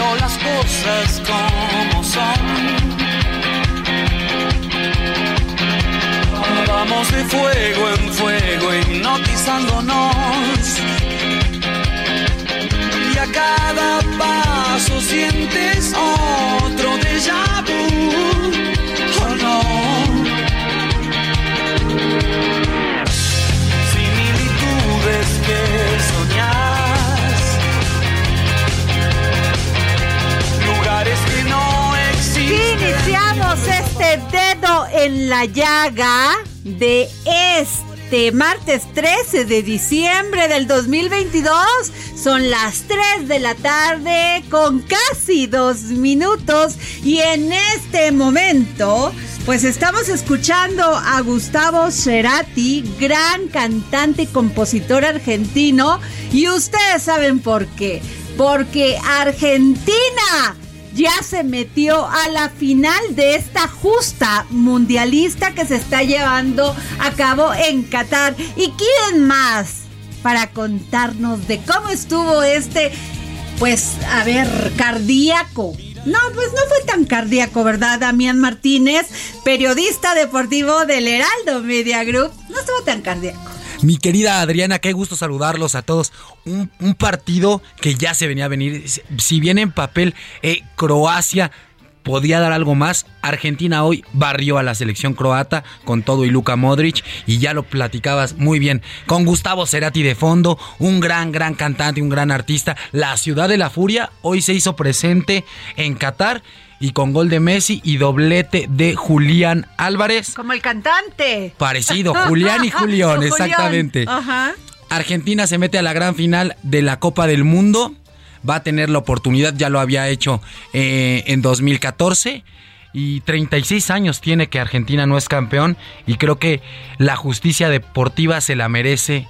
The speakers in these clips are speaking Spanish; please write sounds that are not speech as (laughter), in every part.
Veo las cosas como son. Vamos de fuego en fuego hipnotizándonos. Y a cada paso sientes otro este dedo en la llaga de este martes 13 de diciembre del 2022. Son las 3 de la tarde con casi dos minutos y en este momento pues estamos escuchando a Gustavo Cerati, gran cantante y compositor argentino y ustedes saben por qué. Porque Argentina ya se metió a la final de esta justa mundialista que se está llevando a cabo en Qatar. ¿Y quién más para contarnos de cómo estuvo este, pues, a ver, cardíaco? No, pues no fue tan cardíaco, ¿verdad? Damián Martínez, periodista deportivo del Heraldo Media Group, no estuvo tan cardíaco. Mi querida Adriana, qué gusto saludarlos a todos. Un, partido que ya se venía a venir. Si bien en papel eh, Croacia podía dar algo más, Argentina hoy barrió a la selección croata con todo y Luka Modric y ya lo platicabas muy bien con Gustavo Cerati de fondo, un gran gran cantante, un gran artista. La ciudad de la furia hoy se hizo presente en Qatar y con gol de Messi y doblete de Julián Álvarez. Como el cantante. Parecido, (laughs) Julián y Julián, Julián. exactamente. Ajá. Argentina se mete a la gran final de la Copa del Mundo. Va a tener la oportunidad, ya lo había hecho eh, en 2014. Y 36 años tiene que Argentina no es campeón. Y creo que la justicia deportiva se la merece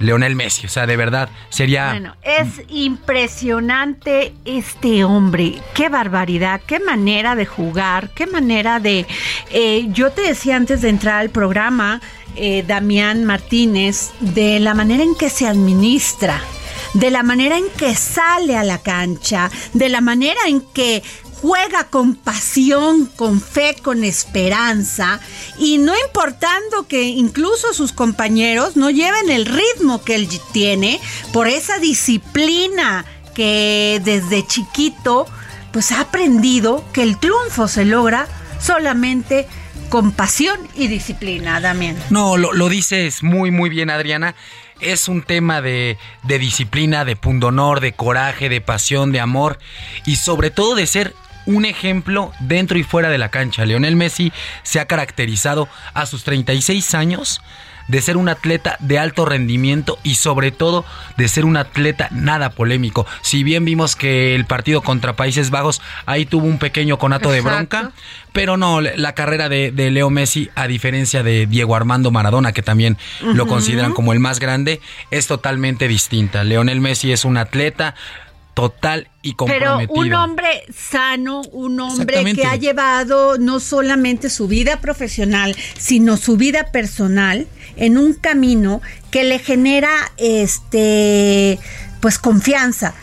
Leonel Messi. O sea, de verdad, sería... Bueno, es impresionante este hombre. Qué barbaridad, qué manera de jugar, qué manera de... eh, yo te decía antes de entrar al programa, eh, Damián Martínez, de la manera en que se administra, de la manera en que sale a la cancha, de la manera en que juega con pasión, con fe, con esperanza y no importando que incluso sus compañeros no lleven el ritmo que él tiene por esa disciplina que desde chiquito pues ha aprendido que el triunfo se logra solamente con pasión y disciplina, Damián. No, lo, lo dices muy, muy bien, Adriana. Es un tema de, de disciplina, de pundonor, de coraje, de pasión, de amor y sobre todo de ser un ejemplo dentro y fuera de la cancha. Lionel Messi se ha caracterizado a sus 36 años de ser un atleta de alto rendimiento y sobre todo de ser un atleta nada polémico. Si bien vimos que el partido contra Países Bajos ahí tuvo un pequeño conato de bronca, pero no, la carrera de, de Leo Messi, a diferencia de Diego Armando Maradona, que también lo consideran como el más grande, es totalmente distinta. Leonel Messi es un atleta total y Pero comprometido. un hombre sano, un hombre que ha llevado no solamente su vida profesional, sino su vida personal en un camino que le genera este pues confianza.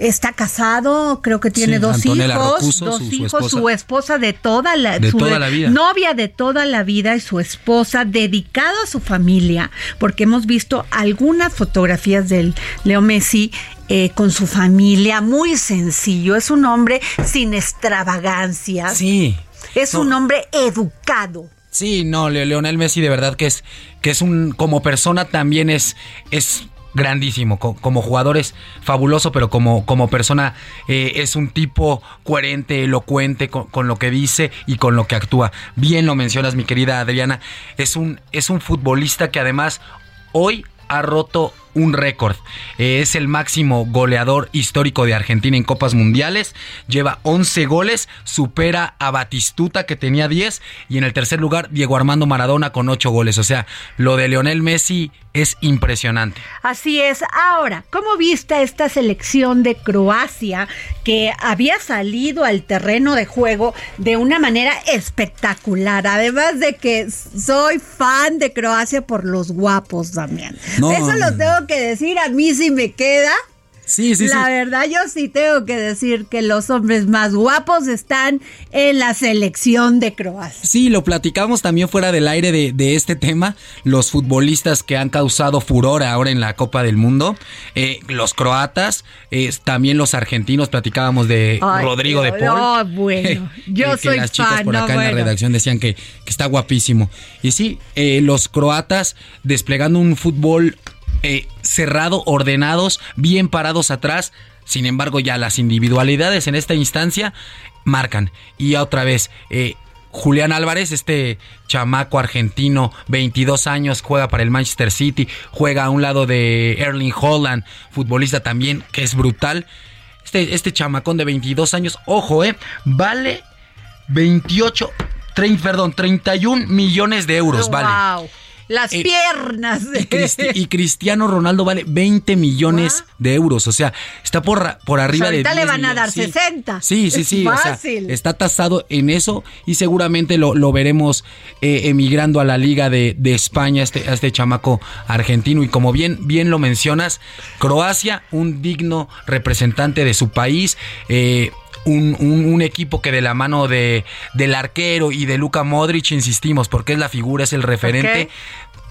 Está casado, creo que tiene Sí, dos Antonella hijos, Rocuso, dos su- su hijos, esposa. su esposa de toda la, De su toda la vida. novia de toda la vida y su esposa dedicado a su familia, porque hemos visto algunas fotografías del Leo Messi eh, con su familia, muy sencillo, es un hombre sin extravagancias, Sí. es No. un hombre educado. Sí, no, Le- Leonel Messi de verdad que es que es un como persona también es es grandísimo Co- como jugador es fabuloso pero como como persona eh, es un tipo coherente elocuente con, con lo que dice y con lo que actúa. Bien lo mencionas mi querida Adriana es un es un futbolista que además hoy ha roto un récord. Eh, es el máximo goleador histórico de Argentina en Copas Mundiales. Lleva 11 goles, supera a Batistuta que tenía 10 y en el tercer lugar Diego Armando Maradona con 8 goles. O sea, lo de Leonel Messi es impresionante. Así es. Ahora, ¿cómo viste esta selección de Croacia que había salido al terreno de juego de una manera espectacular? Además de que soy fan de Croacia por los guapos también. No. Eso lo tengo que decir, a mí sí me queda. Sí, sí, la sí. verdad, yo sí tengo que decir que los hombres más guapos están en la selección de Croacia. Sí, lo platicamos también fuera del aire de, de este tema. Los futbolistas que han causado furor ahora en la Copa del Mundo. eh, los croatas, eh, también los argentinos. Platicábamos de Ay, Rodrigo de Paul. no, bueno, (laughs) yo que soy las chicas fan, por no, acá en la redacción decían que, que está guapísimo. Y sí, eh, los croatas desplegando un fútbol eh, cerrado, ordenados, bien parados atrás. Sin embargo, ya las individualidades en esta instancia marcan. Y otra vez, eh, Julián Álvarez, este chamaco argentino, 22 años, juega para el Manchester City, juega a un lado de Erling Holland, futbolista también, que es brutal. Este, este chamacón de 22 años, ojo, eh, vale 28, 30, perdón, 31 millones de euros, vale. Wow. Las Eh, piernas. Y, Cristi- y (laughs) Cristiano Ronaldo vale 20 millones de euros. O sea, está por, por arriba Pues ahorita de le 10 van a dar Sí. 60. Sí, sí, sí. o sea, Fácil. está tasado en eso y seguramente lo, lo veremos eh, emigrando a la Liga de, de España, este, a este chamaco argentino. Y como bien, bien lo mencionas, Croacia, un digno representante de su país. eh, un, un- un equipo que de la mano de, del arquero y de Luka Modric, insistimos, porque es la figura, es el referente.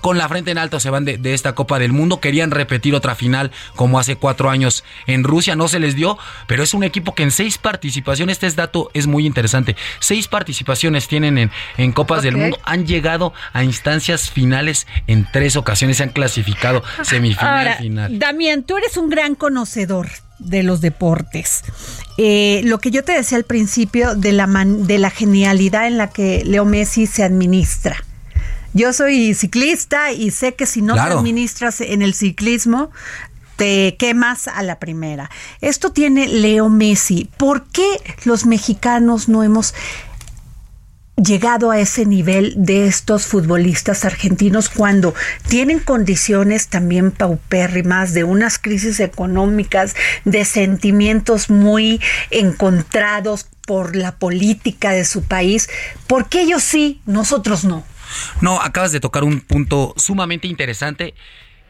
Con la frente en alto se van de, de esta Copa del Mundo. Querían repetir otra final como hace cuatro años en Rusia. No se les dio, pero es un equipo que en seis participaciones, este es dato es muy interesante. Seis participaciones tienen en, en Copas del. Mundo. Han llegado a instancias finales en tres ocasiones. Se han clasificado (laughs) semifinal Ahora, final. Damián, tú eres un gran conocedor de los deportes. Eh, lo que yo te decía al principio de la, man- de la genialidad en la que Leo Messi se administra. Yo soy ciclista y sé que si no te administras en el ciclismo, te quemas a la primera. Esto tiene Leo Messi. ¿Por qué los mexicanos no hemos llegado a ese nivel de estos futbolistas argentinos cuando tienen condiciones también paupérrimas, de unas crisis económicas, de sentimientos muy encontrados por la política de su país? ¿Por qué ellos sí, nosotros no? No, acabas de tocar un punto sumamente interesante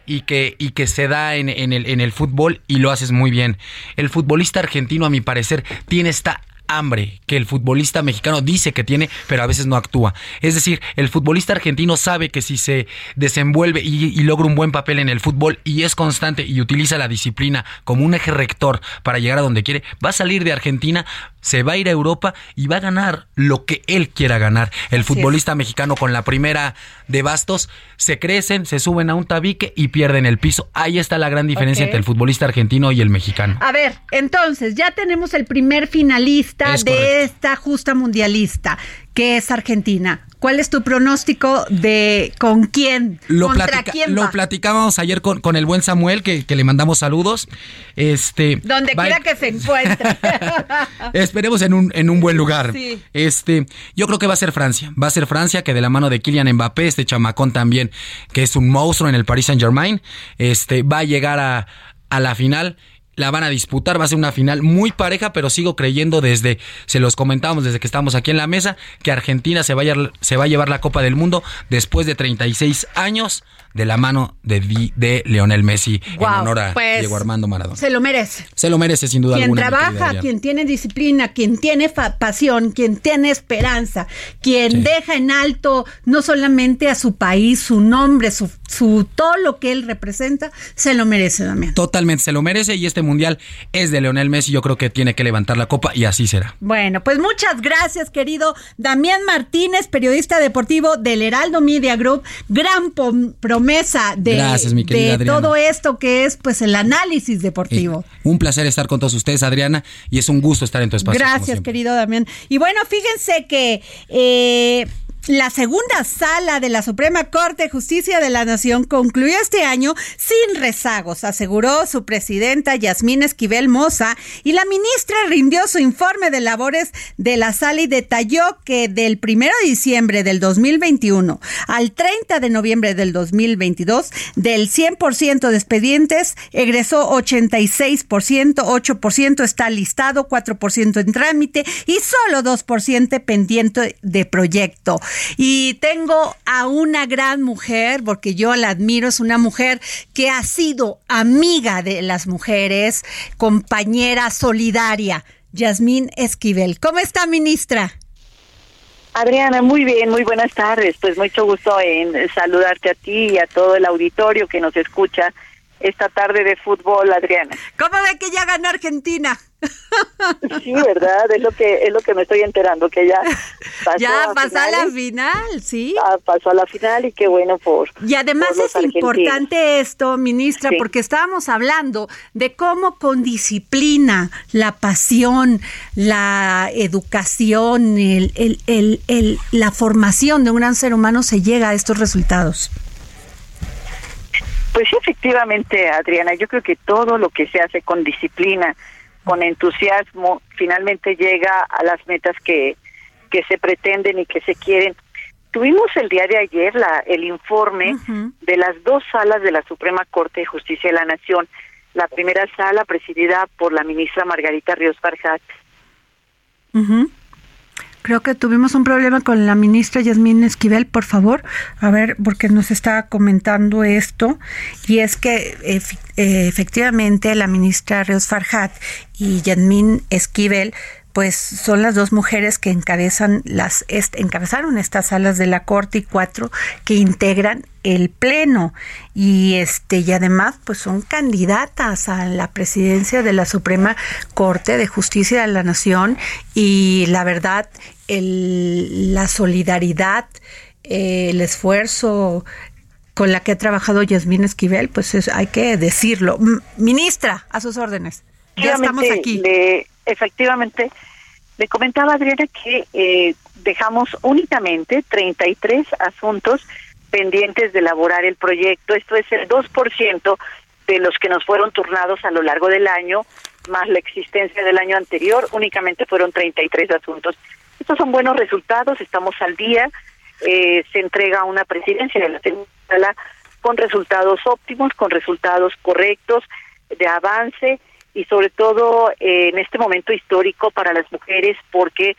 y que, y que se da en, el, en el fútbol y lo haces muy bien. El futbolista argentino, a mi parecer, tiene esta hambre que el futbolista mexicano dice que tiene, pero a veces no actúa. Es decir, el futbolista argentino sabe que si se desenvuelve y, y logra un buen papel en el fútbol y es constante y utiliza la disciplina como un eje rector para llegar a donde quiere, va a salir de Argentina, se va a ir a Europa y va a ganar lo que él quiera ganar. El Así es. futbolista mexicano con la primera de bastos se crecen, se suben a un tabique y pierden el piso. Ahí está la gran diferencia entre el futbolista argentino y el mexicano. A ver, entonces ya tenemos el primer finalista Es de correcto. esta justa mundialista, que es Argentina. ¿Cuál es tu pronóstico de con quién? Lo, ¿Contra platica- quién lo platicábamos ayer con, con el buen Samuel, que, que le mandamos saludos. Este, Donde va- quiera que se encuentre. (laughs) Esperemos en un, en un buen lugar. Sí. Este, yo creo que va a ser Francia. Va a ser Francia, que de la mano de Kylian Mbappé, este chamacón también, que es un monstruo en el Paris Saint Germain, este, va a llegar a, a la final. La van a disputar, va a ser una final muy pareja, pero sigo creyendo desde, se los comentábamos desde que estamos aquí en la mesa, que Argentina se va a, se va a llevar la Copa del Mundo después de 36 años de la mano de, de Leonel Messi en honor a pues, Diego Armando Maradona. Se lo merece. Se lo merece sin duda quien alguna. trabaja, quien tiene disciplina, quien tiene pasión, quien tiene esperanza, quien deja en alto no solamente a su país, su nombre, su, su todo lo que él representa, se lo merece también. Totalmente, se lo merece y este mundial es de Leonel Messi, yo creo que tiene que levantar la copa y así será. Bueno, pues muchas gracias, querido Damián Martínez, periodista deportivo del Heraldo Media Group, gran promesa de, de todo esto que es pues el análisis deportivo. un placer estar con todos ustedes, Adriana, y es un gusto estar en tu espacio. Gracias, querido Damián. Y bueno, fíjense que eh, la segunda sala de la Suprema Corte de Justicia de la Nación concluyó este año sin rezagos, aseguró su presidenta Yasmín Esquivel Moza, y la ministra rindió su informe de labores de la sala y detalló que del 1 de diciembre del 2021 al 30 de noviembre del 2022, del 100% de expedientes, egresó 86%, 8% está listado, 4% en trámite y solo 2% pendiente de proyecto. Y tengo a una gran mujer, porque yo la admiro, es una mujer que ha sido amiga de las mujeres, compañera solidaria, Yasmín Esquivel. ¿Cómo está, ministra? Adriana, muy bien, muy buenas tardes. Pues mucho gusto en saludarte a ti y a todo el auditorio que nos escucha esta tarde de fútbol, Adriana. ¿Cómo ve que ya ganó Argentina? (laughs) Sí, verdad, es lo que es lo que me estoy enterando que ya pasó (laughs) ya pasó a la final, sí. Ah, pasó a la final y qué bueno por. Y además es importante esto, ministra, porque estábamos hablando de cómo con disciplina, la pasión, la educación, el, el, el, el la formación de un gran ser humano se llega a estos resultados. Pues sí, efectivamente, Adriana, yo creo que todo lo que se hace con disciplina, con entusiasmo, finalmente llega a las metas que, que se pretenden y que se quieren. Tuvimos el día de ayer la, el informe de las dos salas de la Suprema Corte de Justicia de la Nación. La primera sala presidida por la ministra Margarita Ríos Farjat. Creo que tuvimos un problema con la ministra Yasmín Esquivel, por favor, a ver, porque nos estaba comentando esto, y es que efectivamente la ministra Reos Farhat y Yasmín Esquivel pues son las dos mujeres que encabezan las encabezaron estas salas de la corte y cuatro que integran el pleno. Y este y además pues son candidatas a la presidencia de la Suprema Corte de Justicia de la Nación. Y la verdad el, la solidaridad el esfuerzo con la que ha trabajado Yasmín Esquivel pues hay que decirlo. Ministra a sus órdenes. Ya estamos aquí efectivamente le comentaba Adriana que eh, dejamos únicamente 33 asuntos pendientes de elaborar el proyecto. Esto es el 2% de los que nos fueron turnados a lo largo del año, más la existencia del año anterior, únicamente fueron 33 asuntos. Estos son buenos resultados, estamos al día, eh, se entrega una presidencia de la sala con resultados óptimos, con resultados correctos de avance y sobre todo eh, en este momento histórico para las mujeres porque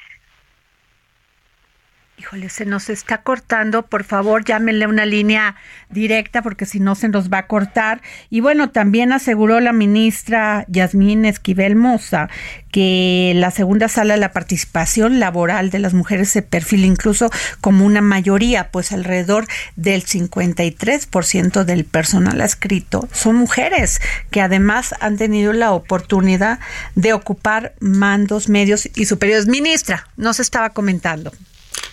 Híjole, se nos está cortando. Por favor, llámenle una línea directa porque si no se nos va a cortar. Y bueno, también aseguró la ministra Yasmín Esquivel Moza que la segunda sala de la participación laboral de las mujeres se perfila incluso como una mayoría, pues alrededor del 53% del personal adscrito son mujeres que además han tenido la oportunidad de ocupar mandos medios y superiores. Ministra, nos estaba comentando.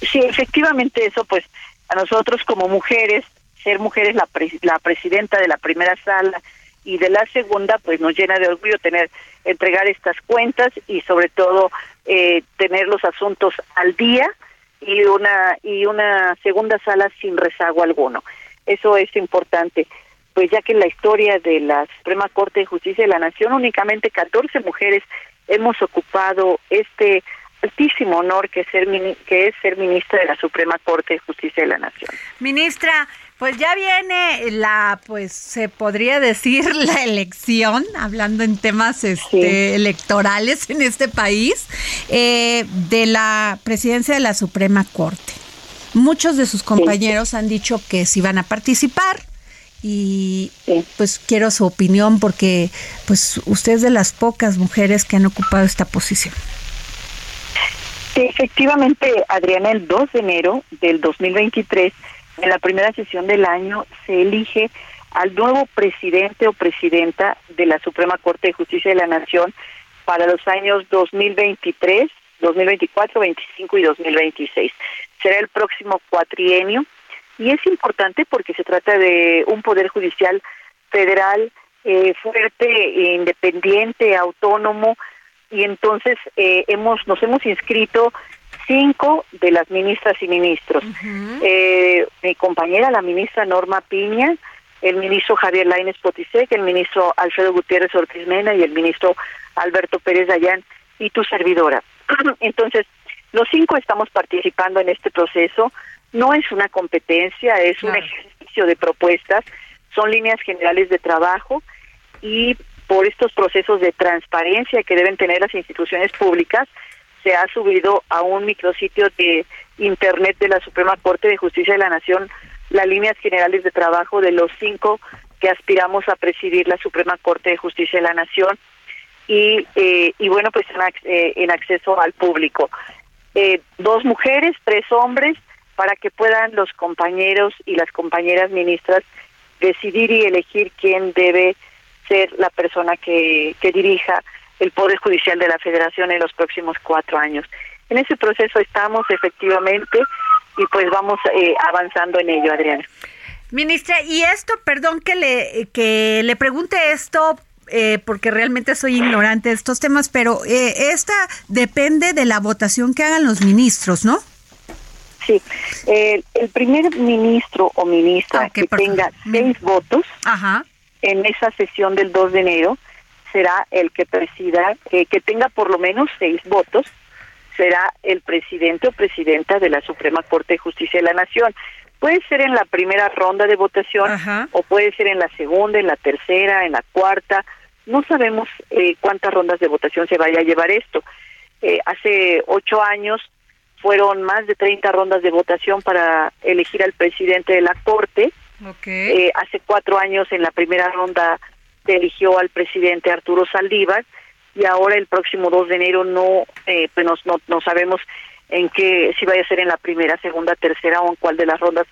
Sí, efectivamente eso, pues a nosotros como mujeres, ser mujeres la, la presidenta de la primera sala y de la segunda, pues nos llena de orgullo tener, entregar estas cuentas y sobre todo eh, tener los asuntos al día y una, y una segunda sala sin rezago alguno. Eso es importante, pues ya que en la historia de la Suprema Corte de Justicia de la Nación únicamente 14 mujeres hemos ocupado este altísimo honor que, ser, que es ser ministra de la Suprema Corte de Justicia de la Nación. Ministra, Pues ya viene la, pues se podría decir (laughs) la elección, hablando en temas este, electorales en este país, eh, de la presidencia de la Suprema Corte. Muchos de sus compañeros han dicho que sí van a participar y pues quiero su opinión porque pues usted es de las pocas mujeres que han ocupado esta posición. Efectivamente, Adriana, el 2 de enero del 2023 en la primera sesión del año se elige al nuevo presidente o presidenta de la Suprema Corte de Justicia de la Nación para los años 2023, 2024, 25 y 2026. Será el próximo cuatrienio y es importante porque se trata de un poder judicial federal eh, fuerte, independiente, autónomo y entonces eh, hemos nos hemos inscrito cinco de las ministras y ministros. eh, mi compañera, la ministra Norma Piña, el ministro Javier Lainez Potisek, el ministro Alfredo Gutiérrez Ortiz Mena y el ministro Alberto Pérez Dayán y tu servidora. (clears throat) Entonces, los cinco estamos participando en este proceso. No es una competencia, es un ejercicio de propuestas, son líneas generales de trabajo y por estos procesos de transparencia que deben tener las instituciones públicas, se ha subido a un micrositio de Internet de la Suprema Corte de Justicia de la Nación las líneas generales de trabajo de los cinco que aspiramos a presidir la Suprema Corte de Justicia de la Nación y, eh, y bueno, pues en, eh, en acceso al público. Eh, dos mujeres, tres hombres, para que puedan los compañeros y las compañeras ministras decidir y elegir quién debe ser la persona que, que dirija el Poder Judicial de la Federación en los próximos cuatro años. En ese proceso estamos efectivamente y pues vamos eh, avanzando en ello, Adriana. Ministra, y esto, perdón que le, que le pregunte esto eh, porque realmente soy ignorante de estos temas, pero eh, esta depende de la votación que hagan los ministros, ¿no? Sí, eh, el primer ministro o ministra Ah, que tenga seis votos Ajá. En esa sesión del 2 de enero será el que presida, eh, que tenga por lo menos seis votos, será el presidente o presidenta de la Suprema Corte de Justicia de la Nación. Puede ser en la primera ronda de votación Ajá. o puede ser en la segunda, en la tercera, en la cuarta. No sabemos eh, cuántas rondas de votación se vaya a llevar esto. Eh, hace ocho años fueron más de 30 rondas de votación para elegir al presidente de la Corte. Ok. Eh, hace cuatro años en la primera ronda se eligió al presidente Arturo Saldívar y ahora el próximo 2 de enero no, eh, pues nos- no, no sabemos en qué, si vaya a ser en la primera, segunda, tercera o en cuál de las rondas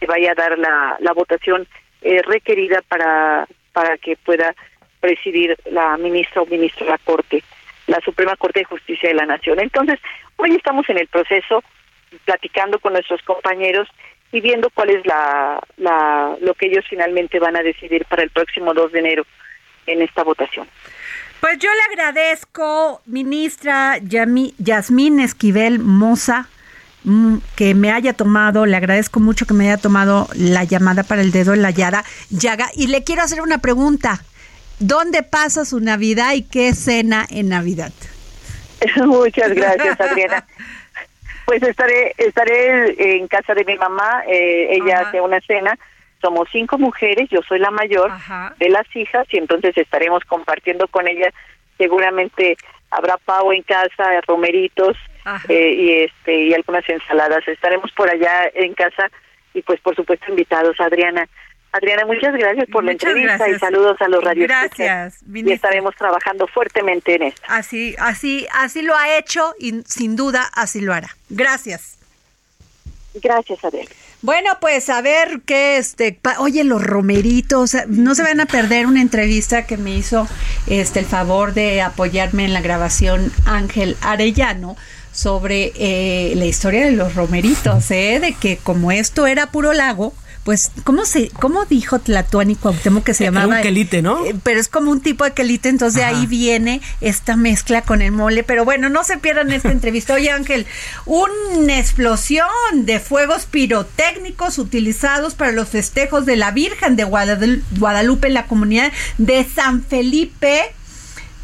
se vaya a dar la, la votación eh, requerida para, para que pueda presidir la ministra o ministro de la Corte, la Suprema Corte de Justicia de la Nación. Entonces, hoy estamos en el proceso platicando con nuestros compañeros y viendo cuál es la, la lo que ellos finalmente van a decidir para el próximo 2 de enero en esta votación. Pues yo le agradezco, ministra Yami- Yasmín Esquivel Moza, mm, que me haya tomado, le agradezco mucho que me haya tomado la llamada para el dedo en la llaga, llaga y le quiero hacer una pregunta. ¿Dónde pasa su Navidad y qué cena en Navidad? (laughs) Muchas gracias, Adriana. (laughs) Pues estaré estaré en casa de mi mamá, eh, ella Ajá. hace una cena. Somos cinco mujeres, yo soy la mayor Ajá. de las hijas y entonces estaremos compartiendo con ella. Seguramente habrá pavo en casa, romeritos eh, y este y algunas ensaladas. Estaremos por allá en casa y pues por supuesto invitados, Adriana. Adriana, muchas gracias por Muchas la entrevista gracias. y saludos a los radios. Gracias, Y estaremos trabajando fuertemente en esto. Así, así, así lo ha hecho y sin duda así lo hará. Gracias. Gracias, Adriana. Bueno, pues a ver qué este, oye, los romeritos, no se van a perder una entrevista que me hizo este el favor de apoyarme en la grabación Ángel Arellano sobre eh, la historia de los romeritos, ¿eh? de que como esto era puro lago, pues, ¿cómo se, cómo dijo Tlatuani Cuauhtémoc que se Era llamaba? un quelite, ¿no? Eh, pero es como un tipo de quelite, entonces de ahí viene esta mezcla con el mole. Pero bueno, no se pierdan esta entrevista. Oye, Ángel, una explosión de fuegos pirotécnicos utilizados para los festejos de la Virgen de Guadal- Guadalupe en la comunidad de San Felipe,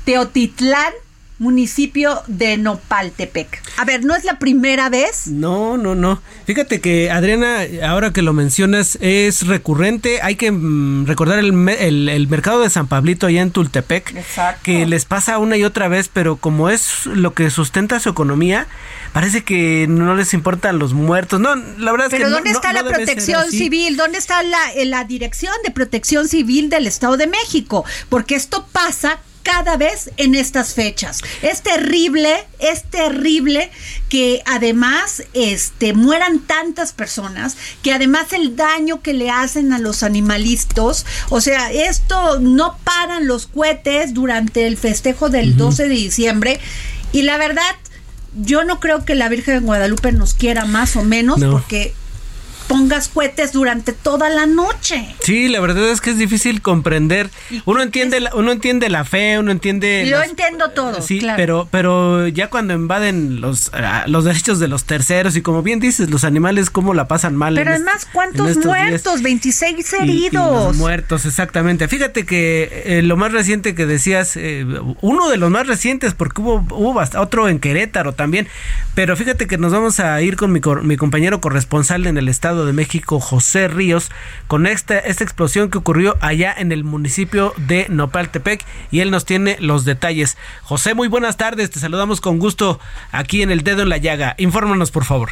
Teotitlán, municipio de Nopaltepec. A ver, ¿no es la primera vez? No, no, no. Fíjate que Adriana, ahora que lo mencionas, es recurrente. Hay que mm, recordar el, el, mercado de San Pablito allá en Tultepec, que les pasa una y otra vez, pero como es lo que sustenta su economía, parece que no les importan los muertos. No, la verdad es pero que ¿dónde está la protección civil? ¿Dónde está la, la dirección de protección civil del Estado de México? Porque esto pasa cada vez en estas fechas. Es terrible, es terrible que además este mueran tantas personas, que además el daño que le hacen a los animalistas, o sea, esto no paran los cohetes durante el festejo del 12 de diciembre. Y la verdad yo no creo que la Virgen de Guadalupe nos quiera más o menos porque pongas cohetes durante toda la noche. Sí, la verdad es que es difícil comprender. Uno entiende, la, uno entiende la fe, uno entiende. Yo entiendo todo. Sí, pero, pero ya cuando invaden los, ah, los derechos de los terceros y como bien dices, los animales cómo la pasan mal. Pero además, ¿cuántos muertos? 26 heridos. muertos, exactamente. Fíjate que eh, lo más reciente que decías, eh, uno de los más recientes, porque hubo, hubo otro en Querétaro también. Pero fíjate que nos vamos a ir con mi, mi compañero corresponsal en el estado de México, José Ríos, con esta, esta explosión que ocurrió allá en el municipio de Nopaltepec y él nos tiene los detalles. José, muy buenas tardes, te saludamos con gusto aquí en el dedo en la llaga. Infórmanos, por favor.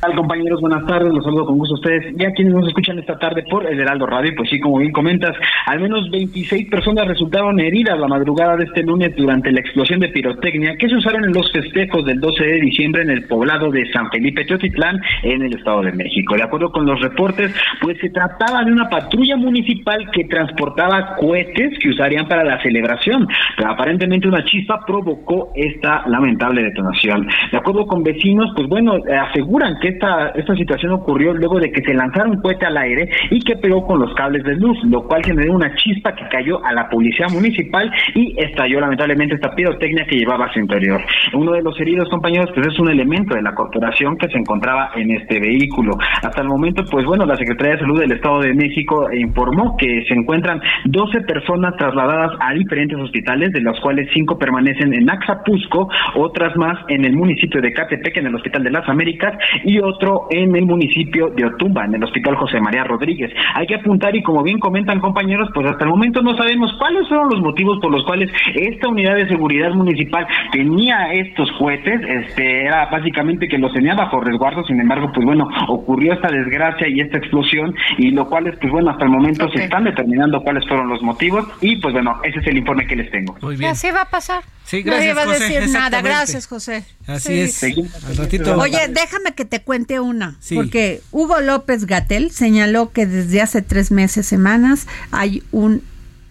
Hola compañeros? Buenas tardes, los saludo con gusto a ustedes. Ya quienes nos escuchan esta tarde por el Heraldo Radio, pues sí, como bien comentas, al menos 26 personas resultaron heridas la madrugada de este lunes durante la explosión de pirotecnia que se usaron en los festejos del 12 de diciembre en el poblado de San Felipe Teotitlán, en el Estado de México. De acuerdo con los reportes, pues se trataba de una patrulla municipal que transportaba cohetes que usarían para la celebración, pero aparentemente una chispa provocó esta lamentable detonación. De acuerdo con vecinos, pues bueno, aseguran que esta, esta situación ocurrió luego de que se lanzara un cohete al aire y que pegó con los cables de luz, lo cual generó una chispa que cayó a la policía municipal y estalló lamentablemente esta pirotecnia que llevaba a su interior. Uno de los heridos, compañeros, pues es un elemento de la corporación que se encontraba en este vehículo. Hasta el momento, pues bueno, la Secretaría de Salud del Estado de México informó que se encuentran 12 personas trasladadas a diferentes hospitales, de las cuales 5 permanecen en Axapusco, otras más en el municipio de Catepec, en el Hospital de las Américas, y otro en el municipio de Otumba, en el Hospital José María Rodríguez. Hay que apuntar y como bien comentan compañeros, pues hasta el momento no sabemos cuáles fueron los motivos por los cuales esta unidad de seguridad municipal tenía estos cohetes, este era básicamente que los tenía bajo resguardo, sin embargo, pues bueno, ocurrió esta desgracia y esta explosión y lo cual es, pues bueno, hasta el momento se están determinando cuáles fueron los motivos y pues bueno, ese es el informe que les tengo. Muy bien. Así va a pasar. Sí, gracias, Nadie va a decir nada. Gracias, José. Así es. Al ratito. Oye, déjame que te cuente una. Porque Hugo López Gatel señaló que desde hace tres meses, semanas, hay un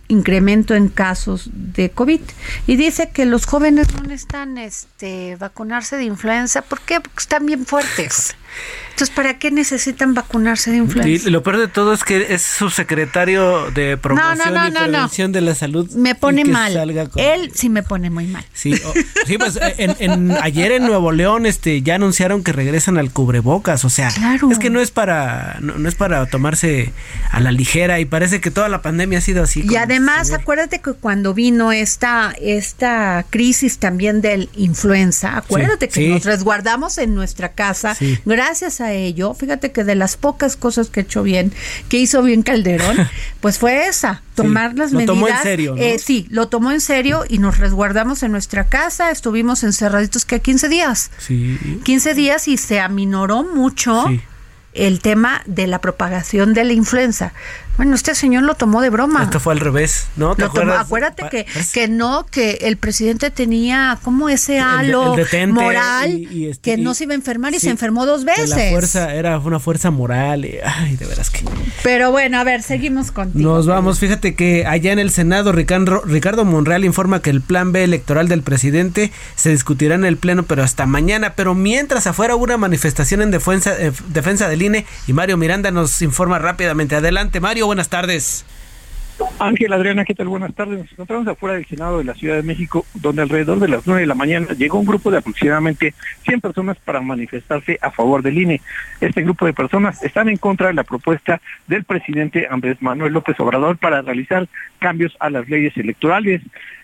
incremento en casos de COVID y dice que los jóvenes no necesitan este vacunarse de influenza ¿por qué? porque están bien fuertes entonces, ¿para qué necesitan vacunarse de influenza? Y lo peor de todo es que es subsecretario de promoción y prevención de la salud. Me pone mal. Él sí me pone muy mal. Sí, sí pues en, ayer en Nuevo León este ya anunciaron que regresan al cubrebocas, o sea, es que no es para no, es para tomarse a la ligera y parece que toda la pandemia ha sido así. Y además, acuérdate que cuando vino esta esta crisis también del influenza, acuérdate que nos resguardamos en nuestra casa gracias a ello, fíjate que de las pocas cosas que he hecho bien, que hizo bien Calderón, (laughs) pues fue esa, tomar las medidas. Lo tomó en serio. Eh, sí, lo tomó en serio y nos resguardamos en nuestra casa, estuvimos encerraditos que 15 días. Sí. 15 días y se aminoró mucho el tema de la propagación de la influenza. Bueno, este señor lo tomó de broma. Esto fue al revés, ¿no? acuérdate que, que no, que el presidente tenía como ese halo moral este, que no se iba a enfermar y se enfermó dos veces. la fuerza era una fuerza moral. ay, de veras que. Pero bueno, a ver, seguimos contigo. Nos vamos. Fíjate que allá en el Senado, Ricardo, Ricardo Monreal informa que el plan B electoral del presidente se discutirá en el Pleno, pero hasta mañana. Pero mientras afuera hubo una manifestación en defensa, eh, defensa del INE y Mario Miranda nos informa rápidamente. Adelante, Mario buenas tardes. Ángel, Adriana, ¿qué tal? Buenas tardes. Nos encontramos afuera del Senado de la Ciudad de México, donde alrededor de las 9 de la mañana llegó un grupo de aproximadamente 100 personas para manifestarse a favor del INE. Este grupo de personas están en contra de la propuesta del presidente Andrés Manuel López Obrador para realizar cambios a las leyes electorales.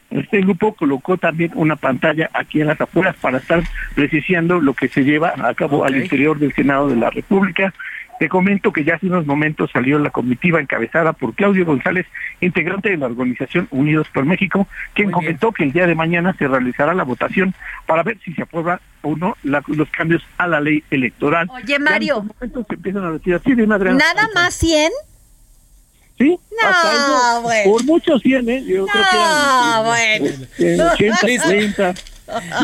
Este grupo colocó también una pantalla aquí en las afueras para estar precisando lo que se lleva a cabo al interior del Senado de la República. Te comento que ya hace unos momentos salió la comitiva encabezada por Claudio González, integrante de la organización Unidos por México, quien comentó que el día de mañana se realizará la votación para ver si se aprueba o no los cambios a la ley electoral. Oye, Mario. se empiezan a retirar. Sí, de ¿Nada más 100? Sí, no, bueno. por muchos 100, ¿eh? Yo creo que eran, bueno. Eh, 80, 30,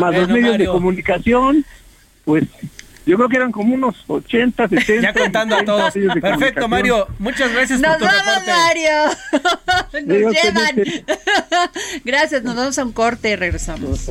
más los medios de comunicación, pues yo creo que eran como unos 80, 70. (laughs) Ya contando a todos. Perfecto, Mario. Muchas gracias nos por tu vamos, reporte. Mario. (laughs) Nos llevan. (laughs) gracias, nos vamos a un corte y regresamos.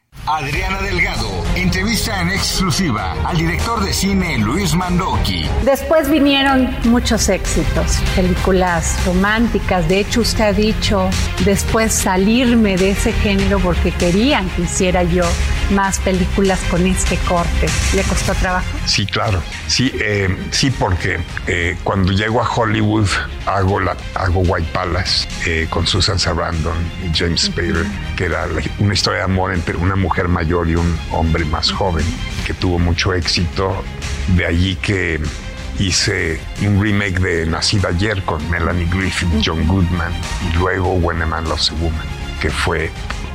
Adriana Delgado, entrevista en exclusiva al director de cine Luis Mandoki. Después vinieron muchos éxitos, películas románticas. De hecho, usted ha dicho después salirme de ese género porque querían que hiciera yo más películas con este corte. ¿Le costó trabajo? Sí, claro. Sí, eh, sí porque eh, cuando llego a Hollywood hago, la, hago White Palace eh, con Susan Sarandon y James Spader, que era la- una historia de amor entre una mujer mayor y un hombre más joven, que tuvo mucho éxito. De allí que hice un remake de Nacida ayer con Melanie Griffith, John Goodman y luego When a Man Loves a Woman, que fue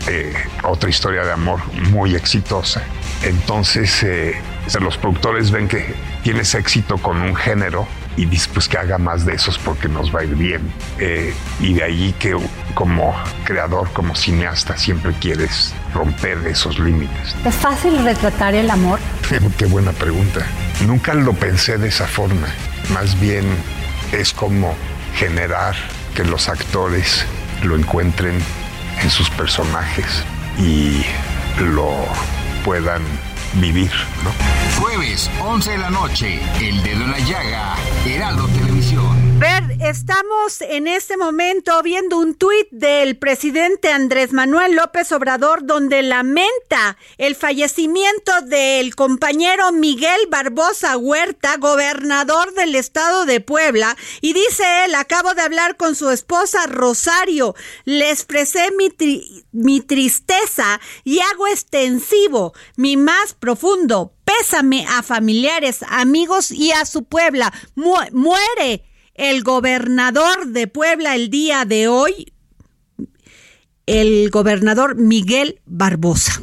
eh, otra historia de amor muy exitosa. Entonces, eh, los productores ven que tienes éxito con un género y pues que haga más de esos porque nos va a ir bien. Eh, y de allí que como creador, como cineasta, siempre quieres romper esos límites. ¿Es fácil retratar el amor? (laughs) Qué buena pregunta. Nunca lo pensé de esa forma. Más bien es como generar que los actores lo encuentren en sus personajes y lo puedan vivir, ¿no? Jueves, 11 de la noche, El Dedo en la Llaga, Heraldo Televisión. Ver estamos en este momento viendo un tuit del presidente Andrés Manuel López Obrador donde lamenta el fallecimiento del compañero Miguel Barbosa Huerta, gobernador del estado de Puebla, y dice él, acabo de hablar con su esposa Rosario, le expresé mi, mi tristeza y hago extensivo mi más profundo pésame a familiares, amigos y a su Puebla. muere el gobernador de Puebla el día de hoy, el gobernador Miguel Barbosa.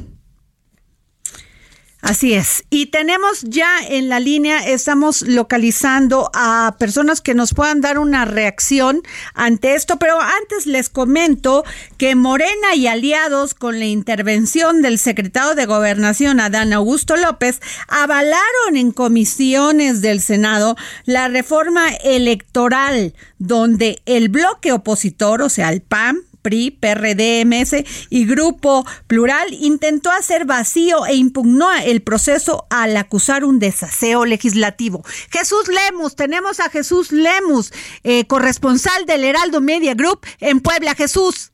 Así es. Y tenemos ya en la línea, estamos localizando a personas que nos puedan dar una reacción ante esto, pero antes les comento que Morena y aliados con la intervención del secretario de Gobernación, Adán Augusto López, avalaron en comisiones del Senado la reforma electoral donde el bloque opositor, o sea, el PAN, PRI, PRD, MS y Grupo Plural intentó hacer vacío e impugnó el proceso al acusar un desaseo legislativo. Jesús Lemus, tenemos a Jesús Lemus, eh, corresponsal del Heraldo Media Group en Puebla. Jesús.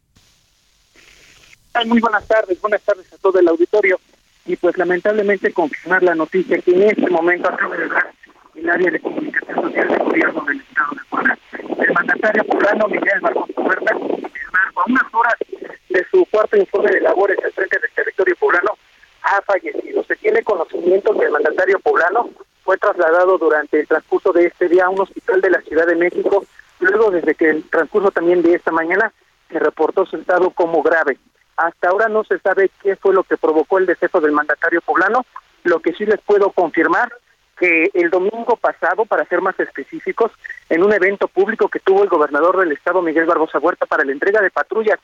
Muy buenas tardes, buenas tardes a todo el auditorio. Y pues lamentablemente confirmar la noticia que en este momento acaba de dar el área de comunicación social del gobierno del Estado de Puebla. El mandatario poblano Miguel Barbosa Huerta a unas horas de su cuarto informe de labores al frente del territorio poblano, ha fallecido. Se tiene conocimiento que el mandatario poblano fue trasladado durante el transcurso de este día a un hospital de la Ciudad de México, luego desde que el transcurso también de esta mañana se reportó su estado como grave. Hasta ahora no se sabe qué fue lo que provocó el deceso del mandatario poblano. Lo que sí les puedo confirmar que el domingo pasado, para ser más específicos, en un evento público que tuvo el gobernador del estado, Miguel Barbosa Huerta, para la entrega de patrullas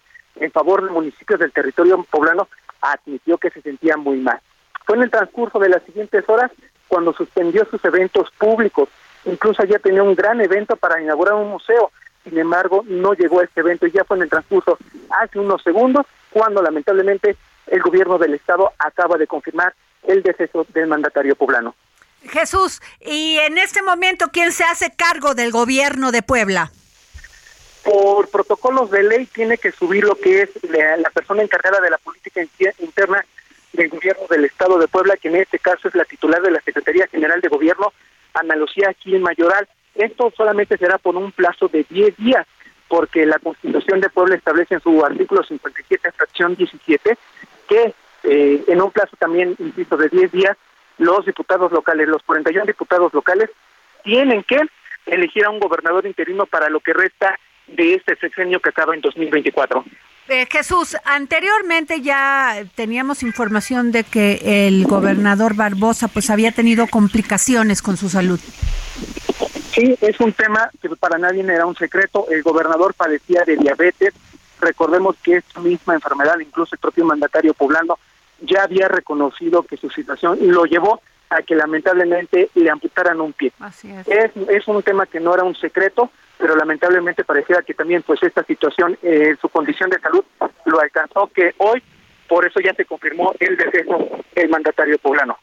en favor de municipios del territorio poblano, admitió que se sentía muy mal. Fue en el transcurso de las siguientes horas cuando suspendió sus eventos públicos. Incluso ya tenía un gran evento para inaugurar un museo. Sin embargo, no llegó a este evento y ya fue en el transcurso hace unos segundos cuando lamentablemente el gobierno del estado acaba de confirmar el deceso del mandatario poblano. Jesús, y en este momento, ¿quién se hace cargo del gobierno de Puebla? Por protocolos de ley tiene que subir lo que es la, persona encargada de la política interna del gobierno del Estado de Puebla, que en este caso es la titular de la Secretaría General de Gobierno, Ana Lucía Gil Mayoral. Esto solamente será por un plazo de 10 días, porque la Constitución de Puebla establece en su artículo 57, fracción 17, que eh, en un plazo también, insisto, de 10 días, los diputados locales, los 41 diputados locales, tienen que elegir a un gobernador interino para lo que resta de este sexenio que acaba en 2024. Eh, Jesús, anteriormente ya teníamos información de que el gobernador Barbosa pues había tenido complicaciones con su salud. Sí, es un tema que para nadie era un secreto. El gobernador padecía de diabetes. Recordemos que esta misma enfermedad, incluso el propio mandatario poblano, ya había reconocido que su situación lo llevó a que lamentablemente le amputaran un pie. es. es. un tema que no era un secreto, pero lamentablemente parecía que también pues esta situación, eh, su condición de salud lo alcanzó, que hoy por eso ya se confirmó el deceso del mandatario poblano.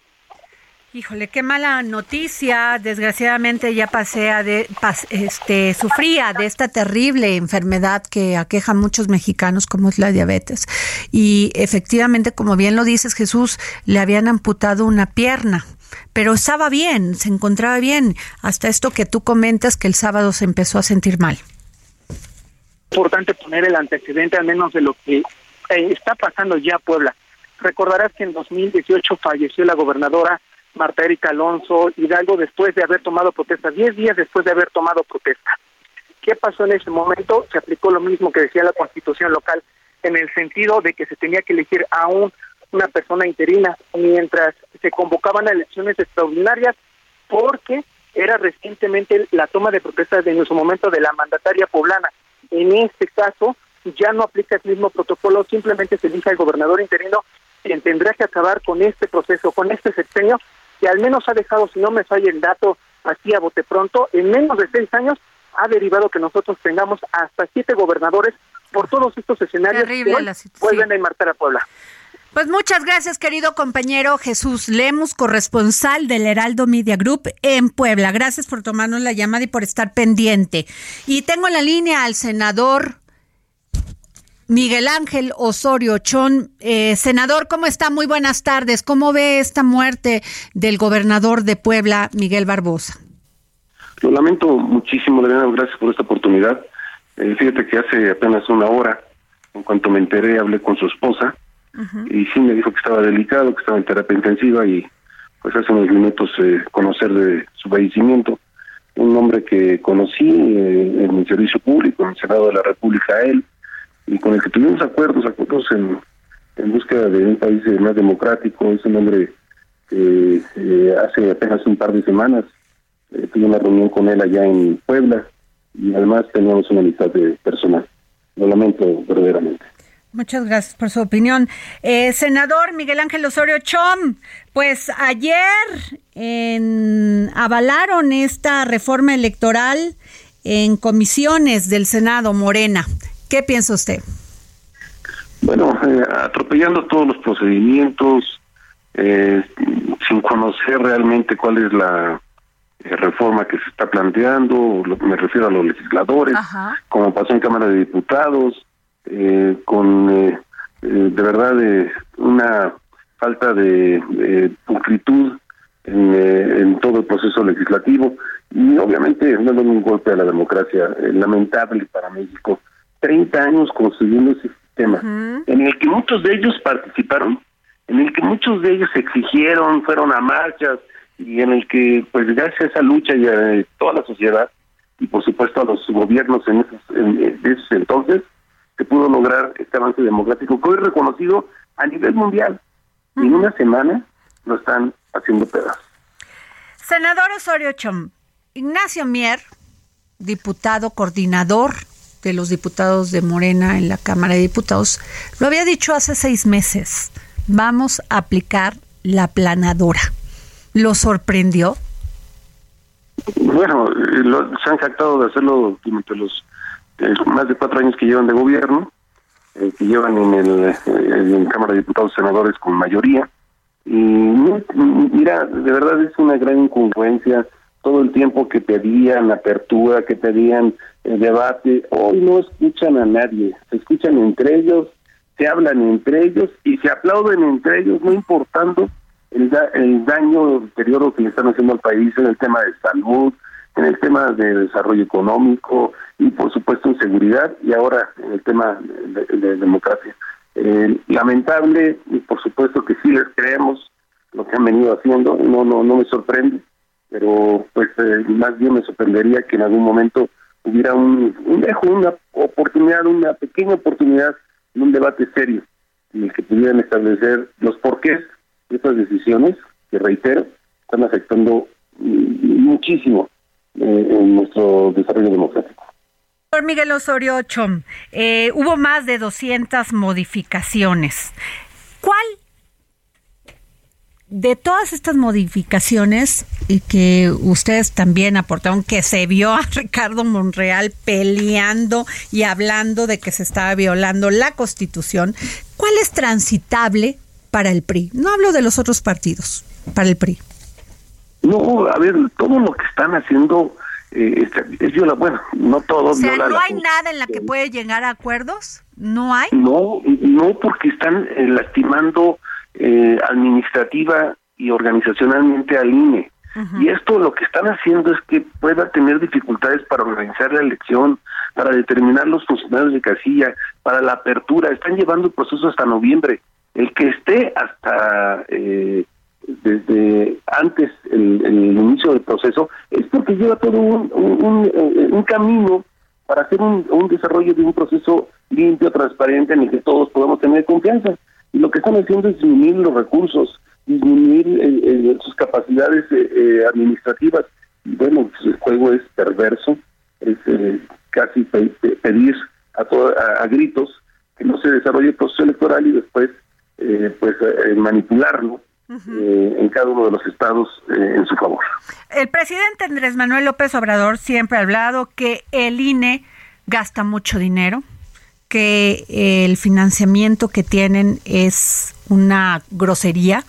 Híjole, qué mala noticia. Desgraciadamente ya pasé a de, este, sufría de esta terrible enfermedad que aqueja a muchos mexicanos, como es la diabetes. Y efectivamente, como bien lo dices, Jesús, le habían amputado una pierna, pero estaba bien, se encontraba bien, hasta esto que tú comentas que el sábado se empezó a sentir mal. Importante poner el antecedente al menos de lo que eh, está pasando ya Puebla. Recordarás que en 2018 falleció la gobernadora Marta Erika Alonso Hidalgo después de haber tomado protesta, diez días después de haber tomado protesta. ¿Qué pasó en ese momento? Se aplicó lo mismo que decía la constitución local, en el sentido de que se tenía que elegir a un, una persona interina mientras se convocaban a elecciones extraordinarias, porque era recientemente la toma de protestas en su momento de la mandataria poblana. En este caso, ya no aplica el mismo protocolo, simplemente se elige al gobernador interino quien tendrá que acabar con este proceso, con este sexenio, que al menos ha dejado, si no me falla el dato así a bote pronto, en menos de seis años ha derivado que nosotros tengamos hasta siete gobernadores por todos estos escenarios que vuelven a enmarcar a Puebla. Pues muchas gracias, querido compañero Jesús Lemus, corresponsal del Heraldo Media Group en Puebla. Gracias por tomarnos la llamada y por estar pendiente. Y tengo en la línea al senador Miguel Ángel Osorio Chón. Eh, senador, ¿cómo está? Muy buenas tardes. ¿Cómo ve esta muerte del gobernador de Puebla, Miguel Barbosa? Lo lamento muchísimo, Lorena, gracias por esta oportunidad. Eh, fíjate que hace apenas una hora, en cuanto me enteré, hablé con su esposa y sí me dijo que estaba delicado, que estaba en terapia intensiva y pues hace unos minutos eh, conocer de su fallecimiento. Un hombre que conocí eh, en el servicio público, en el Senado de la República, él, y con el que tuvimos acuerdos, acuerdos en, en búsqueda de un país más democrático. Es un hombre que hace apenas un par de semanas eh, tuve una reunión con él allá en Puebla y además teníamos una amistad de personal. Lo lamento verdaderamente. Muchas gracias por su opinión. Eh, senador Miguel Ángel Osorio Chom, pues ayer en, avalaron esta reforma electoral en comisiones del Senado Morena. ¿Qué piensa usted? Bueno, eh, atropellando todos los procedimientos, eh, sin conocer realmente cuál es la eh, reforma que se está planteando, me refiero a los legisladores, como pasó en Cámara de Diputados, eh, con eh, de verdad una falta de pulcritud en, todo el proceso legislativo y obviamente dando un golpe a la democracia lamentable para México. 30 años construyendo ese sistema en el que muchos de ellos participaron, en el que muchos de ellos exigieron, fueron a marchas, y en el que, pues gracias a esa lucha y a toda la sociedad, y por supuesto a los gobiernos en esos, entonces, se pudo lograr este avance democrático que hoy es reconocido a nivel mundial. Y en una semana lo están haciendo pedazos. Senador Osorio Chom, Ignacio Mier, diputado coordinador de los diputados de Morena en la Cámara de Diputados, lo había dicho hace seis meses. Vamos a aplicar la planadora lo sorprendió? Bueno, se han jactado de hacerlo durante los eh, más de cuatro años que llevan de gobierno, eh, que llevan en el eh, Cámara de Diputados Senadores con mayoría. Y mira, de verdad es una gran incongruencia todo el tiempo que pedían apertura, que pedían debate, hoy no escuchan a nadie, se escuchan entre ellos, se hablan entre ellos y se aplauden entre ellos, no importando el, el daño, el deterioro que le están haciendo al país en el tema de salud, en el tema de desarrollo económico y por supuesto en seguridad y ahora en el tema de, democracia. Eh, lamentable y por supuesto que sí les creemos lo que han venido haciendo, no no no me sorprende, pero pues eh, más bien me sorprendería que en algún momento hubiera un, un dejo, una oportunidad, una pequeña oportunidad en un debate serio en el que pudieran establecer los porqués estas decisiones, que reitero, están afectando muchísimo eh, en nuestro desarrollo democrático. Miguel Osorio Chom, eh, hubo más de 200 modificaciones. ¿Cuál de todas estas modificaciones y que ustedes también aportaron, que se vio a (laughs) Ricardo Monreal peleando y hablando de que se estaba violando la Constitución, ¿cuál es transitable para el PRI. No hablo de los otros partidos, para el PRI. No, a ver, todo lo que están haciendo eh, es viola, bueno, no todo. O sea, ¿no hay nada en la que puede llegar a acuerdos? ¿No hay? No, no, porque están eh, lastimando eh, administrativa y organizacionalmente al INE. Y esto lo que están haciendo es que pueda tener dificultades para organizar la elección, para determinar los funcionarios de casilla, para la apertura. Están llevando el proceso hasta noviembre el que esté hasta eh, desde antes el, inicio del proceso es porque lleva todo un, un, camino para hacer un, desarrollo de un proceso limpio, transparente, en el que todos podamos tener confianza. Y lo que están haciendo es disminuir los recursos, disminuir eh, eh, sus capacidades administrativas. Y bueno, pues, el juego es perverso, es casi pedir a, a gritos que no se desarrolle el proceso electoral y después eh, pues eh, manipularlo eh, en cada uno de los estados en su favor. El presidente Andrés Manuel López Obrador siempre ha hablado que el INE gasta mucho dinero, que el financiamiento que tienen es una grosería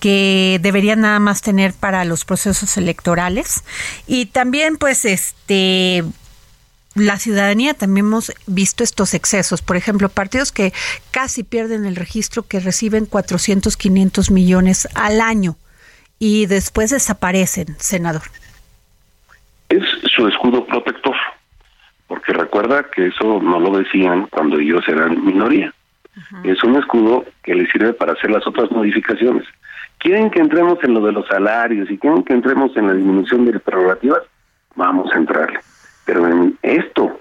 que deberían nada más tener para los procesos electorales y también pues este la ciudadanía también hemos visto estos excesos. Por ejemplo, partidos que casi pierden el registro, que reciben 400, 500 millones al año y después desaparecen, senador. Es su escudo protector, porque recuerda que eso no lo decían cuando ellos eran minoría. Es un escudo que les sirve para hacer las otras modificaciones. Quieren que entremos en lo de los salarios y quieren que entremos en la disminución de las prerrogativas, vamos a entrarle. Pero en esto,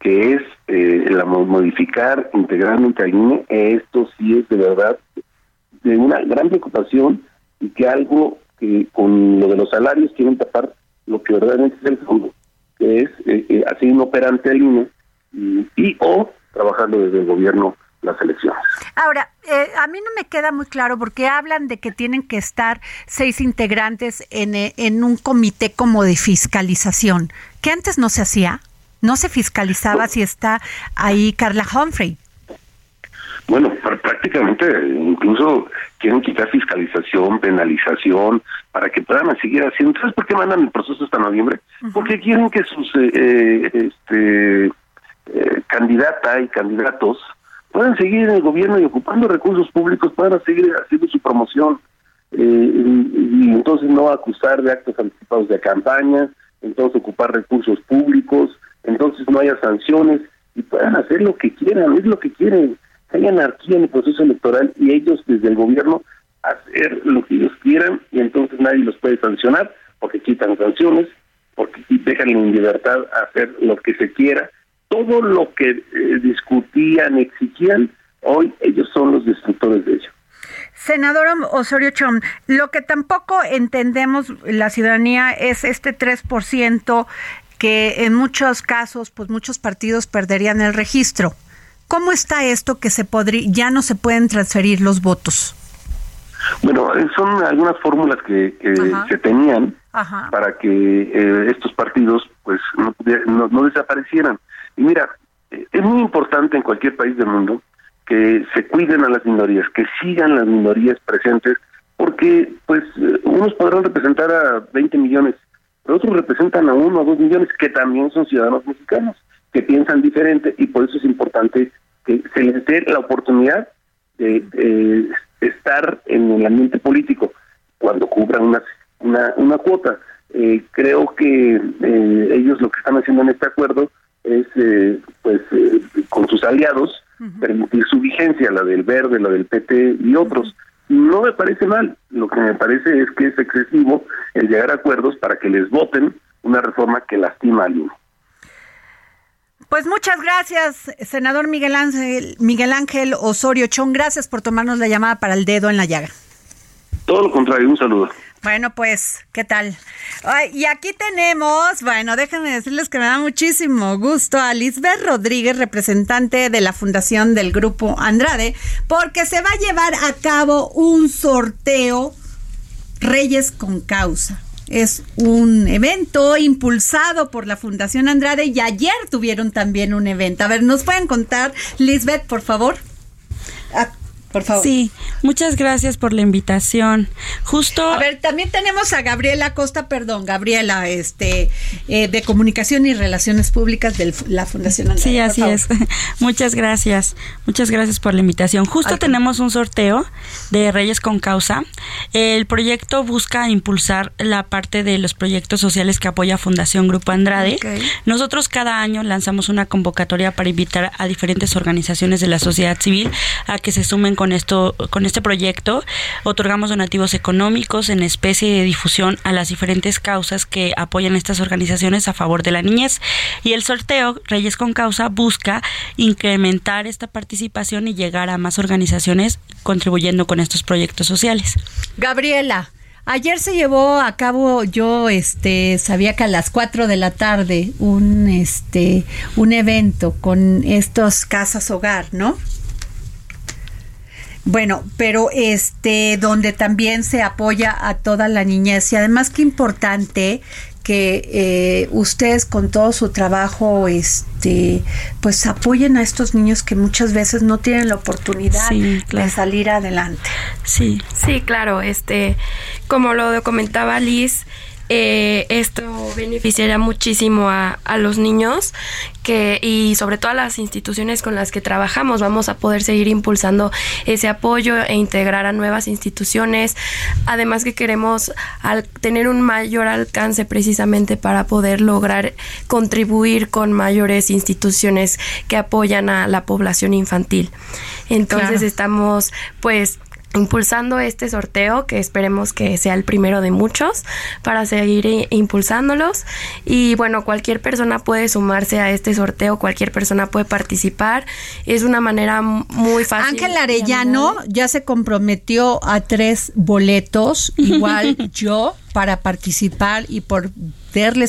que es eh, la modificar integralmente al INE, esto sí es de verdad de una gran preocupación y que algo que con lo de los salarios quieren tapar lo que verdaderamente es el fondo, que es eh, eh, así inoperante el INE y, y o trabajando desde el gobierno las elecciones. Ahora, eh, a mí no me queda muy claro porque hablan de que tienen que estar seis integrantes en, eh, en un comité como de fiscalización, que antes no se hacía, no se fiscalizaba si está ahí Carla Humphrey. Bueno, prácticamente incluso quieren quitar fiscalización, penalización, para que puedan seguir haciendo. ¿Sabes por qué mandan el proceso hasta noviembre? Porque quieren que sus eh, este, candidata y candidatos puedan seguir en el gobierno y ocupando recursos públicos, puedan seguir haciendo su promoción eh, y, entonces no acusar de actos anticipados de campaña, entonces ocupar recursos públicos, entonces no haya sanciones y puedan hacer lo que quieran, es lo que quieren, hay anarquía en el proceso electoral y ellos desde el gobierno hacer lo que ellos quieran y entonces nadie los puede sancionar porque quitan sanciones, porque dejan en libertad hacer lo que se quiera todo lo que eh, discutían, exigían, hoy ellos son los destructores de ello. Senador Osorio Chom, lo que tampoco entendemos la ciudadanía es este 3% que en muchos casos, pues muchos partidos perderían el registro. ¿Cómo está esto que se podría, ya no se pueden transferir los votos? Bueno, eh, son algunas fórmulas que, se tenían para que eh, estos partidos pues no desaparecieran. Y mira, es muy importante en cualquier país del mundo que se cuiden a las minorías, que sigan las minorías presentes, porque pues unos podrán representar a 20 millones, pero otros representan a uno o dos millones que también son ciudadanos mexicanos, que piensan diferente y por eso es importante que se les dé la oportunidad de, estar en el ambiente político cuando cubran una, una, una cuota. Eh, creo que eh, ellos lo que están haciendo en este acuerdo es, eh, pues, eh, con sus aliados, permitir su vigencia, la del Verde, la del PT y otros. No me parece mal, lo que me parece es que es excesivo el llegar a acuerdos para que les voten una reforma que lastima al INE. Pues muchas gracias, senador Miguel Ángel, Miguel Ángel Osorio Chón. Gracias por tomarnos la llamada para el dedo en la llaga. Todo lo contrario, un saludo. Bueno, pues, ¿qué tal? y aquí tenemos, bueno, déjenme decirles que me da muchísimo gusto a Lisbeth Rodríguez, representante de la Fundación del Grupo Andrade, porque se va a llevar a cabo un sorteo Reyes con Causa. Es un evento impulsado por la Fundación Andrade y ayer tuvieron también un evento. A ver, ¿nos pueden contar, Lisbeth, por favor? Ah, Sí, muchas gracias por la invitación. Justo. A ver, también tenemos a Gabriela Costa, perdón, Gabriela, este, eh, de Comunicación y Relaciones Públicas de la Fundación Andrés. Sí, así es. (laughs) muchas gracias. Muchas gracias por la invitación. Justo tenemos un sorteo de Reyes con Causa. El proyecto busca impulsar la parte de los proyectos sociales que apoya Fundación Grupo Andrade. Nosotros cada año lanzamos una convocatoria para invitar a diferentes organizaciones de la sociedad civil a que se sumen con esto, con este proyecto, otorgamos donativos económicos en especie de difusión a las diferentes causas que apoyan estas organizaciones a favor de la niñez. Y el sorteo Reyes con Causa busca incrementar esta participación y llegar a más organizaciones contribuyendo con estos proyectos sociales. Gabriela, Ayer se llevó a cabo, yo este sabía que a las 4 de la tarde un este un evento con estos casas hogar, ¿no? Bueno, pero este, donde también se apoya a toda la niñez y además qué importante que eh, ustedes con todo su trabajo, este, pues apoyen a estos niños que muchas veces no tienen la oportunidad de salir adelante. Sí, sí, claro. Este, como lo comentaba Liz, eh, esto beneficiaría muchísimo a, a, los niños que y sobre todo a las instituciones con las que trabajamos. Vamos a poder seguir impulsando ese apoyo e integrar a nuevas instituciones. Además que queremos al tener un mayor alcance precisamente para poder lograr contribuir con mayores instituciones que apoyan a la población infantil. Entonces claro. estamos pues impulsando este sorteo que esperemos que sea el primero de muchos para seguir impulsándolos. Y bueno cualquier persona puede sumarse a este sorteo cualquier persona puede participar. Es una manera muy fácil. Ángel Arellano ya se comprometió a tres boletos igual (laughs) yo para participar y por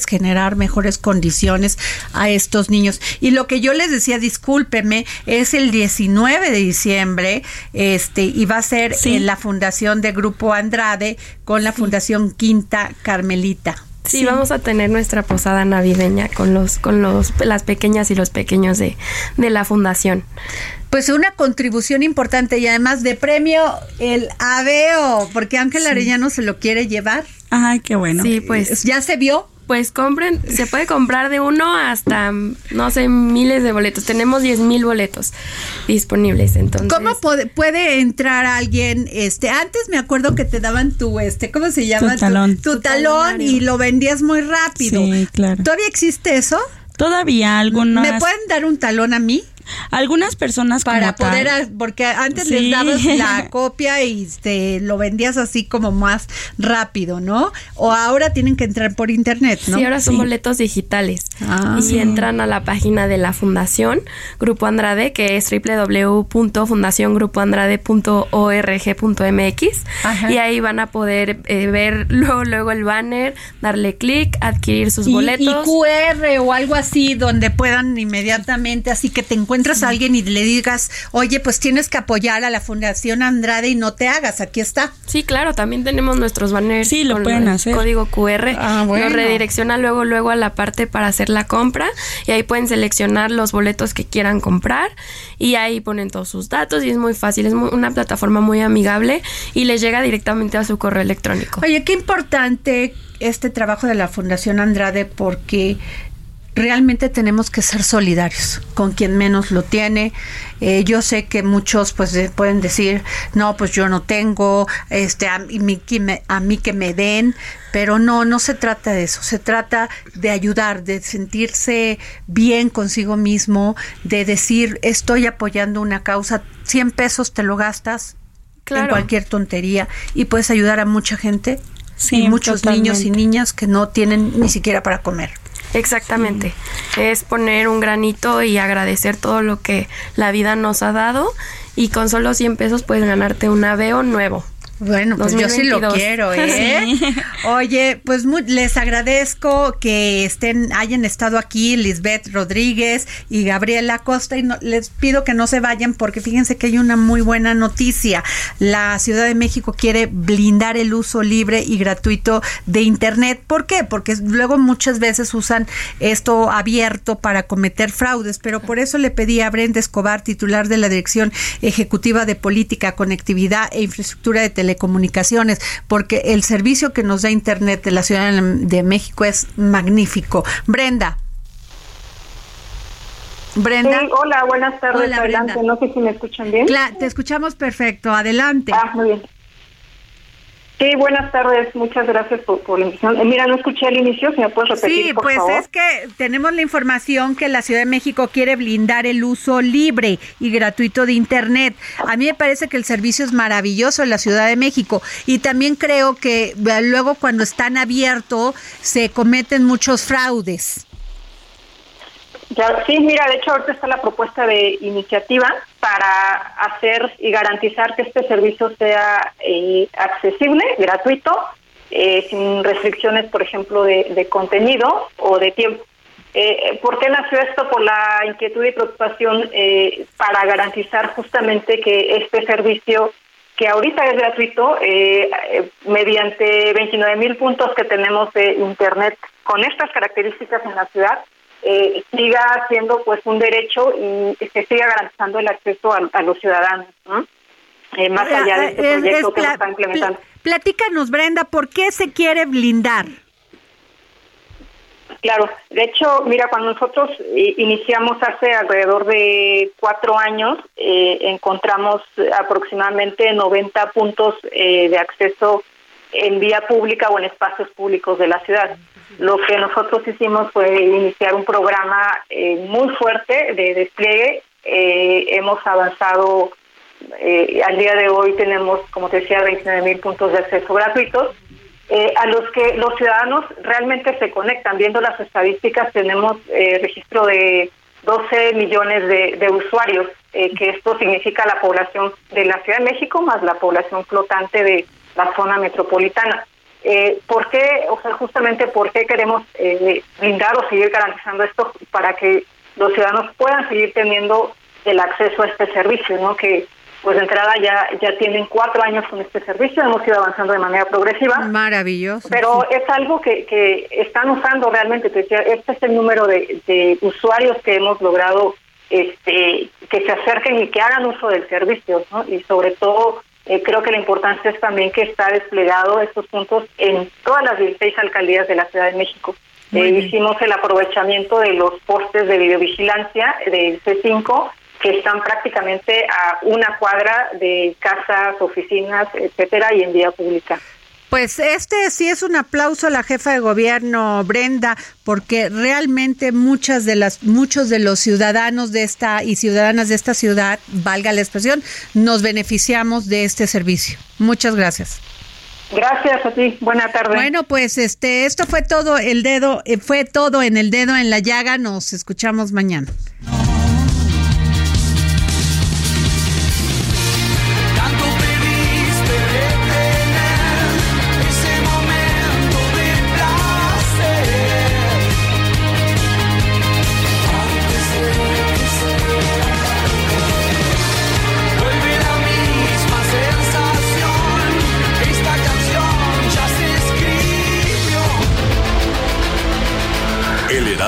generar mejores condiciones a estos niños. Y lo que yo les decía, discúlpeme, es el 19 de diciembre, este, y va a ser sí. en la Fundación de Grupo Andrade con la Fundación Quinta Carmelita. Sí, sí, vamos a tener nuestra posada navideña con los, con los, las pequeñas y los pequeños de, de la fundación. Pues una contribución importante y además de premio el Aveo, porque Ángel sí. Arellano se lo quiere llevar. Ay, qué bueno. Sí, pues. ¿Ya se vio? Pues compren, se puede comprar de uno hasta, no sé, miles de boletos. Tenemos 10 mil boletos disponibles, entonces. ¿Cómo puede, puede, entrar alguien? Este, antes me acuerdo que te daban tu, este, ¿cómo se llama? Tu talón. Tu, tu talón y lo vendías muy rápido. Sí, claro. ¿Todavía existe eso? Todavía algunas. ¿Me pueden dar un talón a mí? Algunas personas para poder tal, porque antes sí. les dabas la (laughs) copia y te lo vendías así como más rápido, ¿no? O ahora tienen que entrar por internet, ¿no? Sí, ahora son sí. boletos digitales ah, y sí. entran a la página de la Fundación Grupo Andrade que es www.fundaciongrupoandrade.org.mx y ahí van a poder eh, ver luego luego el banner, darle clic, adquirir sus y, boletos y QR o algo así donde puedan inmediatamente así que te encuentras a alguien y le digas, oye, pues tienes que apoyar a la Fundación Andrade y no te hagas, aquí está. Sí, claro, también tenemos nuestros banners. Sí, lo pueden hacer. Código QR. Ah, bueno. Nos redirecciona luego, luego a la parte para hacer la compra y ahí pueden seleccionar los boletos que quieran comprar y ahí ponen todos sus datos y es muy fácil, es muy, una plataforma muy amigable y les llega directamente a su correo electrónico. Oye, qué importante este trabajo de la Fundación Andrade porque realmente tenemos que ser solidarios con quien menos lo tiene. Eh, yo sé que muchos pues pueden decir, no, pues yo no tengo, este, a mí, que me, a mí que me den, pero no, no se trata de eso, se trata de ayudar, de sentirse bien consigo mismo, de decir, estoy apoyando una causa, 100 pesos te lo gastas claro. en cualquier tontería y puedes ayudar a mucha gente. Sí, y muchos totalmente. niños y niñas que no tienen ni siquiera para comer. Exactamente. Es poner un granito y agradecer todo lo que la vida nos ha dado y con solo 100 pesos puedes ganarte un aveo nuevo. Bueno, pues 2022. yo sí lo quiero, (laughs) ¿eh? Sí. Oye, pues muy, les agradezco que estén, hayan estado aquí Lisbeth Rodríguez y Gabriela Costa y no, les pido que no se vayan porque fíjense que hay una muy buena noticia. La Ciudad de México quiere blindar el uso libre y gratuito de Internet. ¿Por qué? Porque luego muchas veces usan esto abierto para cometer fraudes, pero por eso le pedí a Brenda Escobar, titular de la Dirección Ejecutiva de Política, Conectividad e Infraestructura de Telecomunicaciones, telecomunicaciones, porque el servicio que nos da Internet de la Ciudad de México es magnífico. Brenda. Brenda. Sí, hola, buenas tardes. Hola, Adelante. Brenda. No sé si me escuchan bien. Te escuchamos perfecto. Adelante. Ah, muy bien. Sí, buenas tardes. Muchas gracias por, por la invitación. Eh, mira, no escuché el inicio. Si me puedes repetir, Sí, por pues favor? es que tenemos la información que la Ciudad de México quiere blindar el uso libre y gratuito de Internet. A mí me parece que el servicio es maravilloso en la Ciudad de México y también creo que eh, luego cuando están abiertos se cometen muchos fraudes. Ya, sí, mira, de hecho ahorita está la propuesta de iniciativa para hacer y garantizar que este servicio sea eh, accesible, gratuito, eh, sin restricciones, por ejemplo, de, contenido o de tiempo. Eh, ¿Por qué nació esto? Por la inquietud y preocupación para garantizar justamente que este servicio que ahorita es gratuito, mediante 29 mil puntos que tenemos de Internet con estas características en la ciudad, eh, siga siendo pues un derecho y se siga garantizando el acceso a, los ciudadanos, más allá de este proyecto que se está implementando. Platícanos, Brenda, ¿por qué se quiere blindar? Claro, de hecho, mira, cuando nosotros eh, iniciamos hace alrededor de cuatro años, eh, encontramos aproximadamente 90 puntos eh, de acceso en vía pública o en espacios públicos de la ciudad. Lo que nosotros hicimos fue iniciar un programa muy fuerte de despliegue. hemos avanzado, al día de hoy tenemos, como te decía, 29 mil puntos de acceso gratuitos eh, a los que los ciudadanos realmente se conectan. Viendo las estadísticas, tenemos eh, registro de 12 millones de, usuarios, eh, que esto significa la población de la Ciudad de México más la población flotante de la zona metropolitana. ¿Por qué, o sea, justamente por qué queremos brindar o seguir garantizando esto para que los ciudadanos puedan seguir teniendo el acceso a este servicio, ¿no? Que pues de entrada ya, ya tienen cuatro años con este servicio, hemos ido avanzando de manera progresiva. Maravilloso. Pero es algo que, que están usando realmente, este es el número de, usuarios que hemos logrado este, que se acerquen y que hagan uso del servicio, ¿no? Y sobre todo, eh, creo que la importancia es también que está desplegado estos puntos en todas las 16 alcaldías de la Ciudad de México. Eh, hicimos el aprovechamiento de los postes de videovigilancia del C5 que están prácticamente a una cuadra de casas, oficinas, etcétera, y en vía pública. Pues este sí es un aplauso a la jefa de gobierno Brenda, porque realmente muchas de las muchos de los ciudadanos de esta y ciudadanas de esta ciudad, valga la expresión, nos beneficiamos de este servicio. Muchas gracias. Gracias a ti. Buena tarde. Bueno, pues este esto fue todo el dedo eh, fue todo en el dedo en la llaga. Nos escuchamos mañana.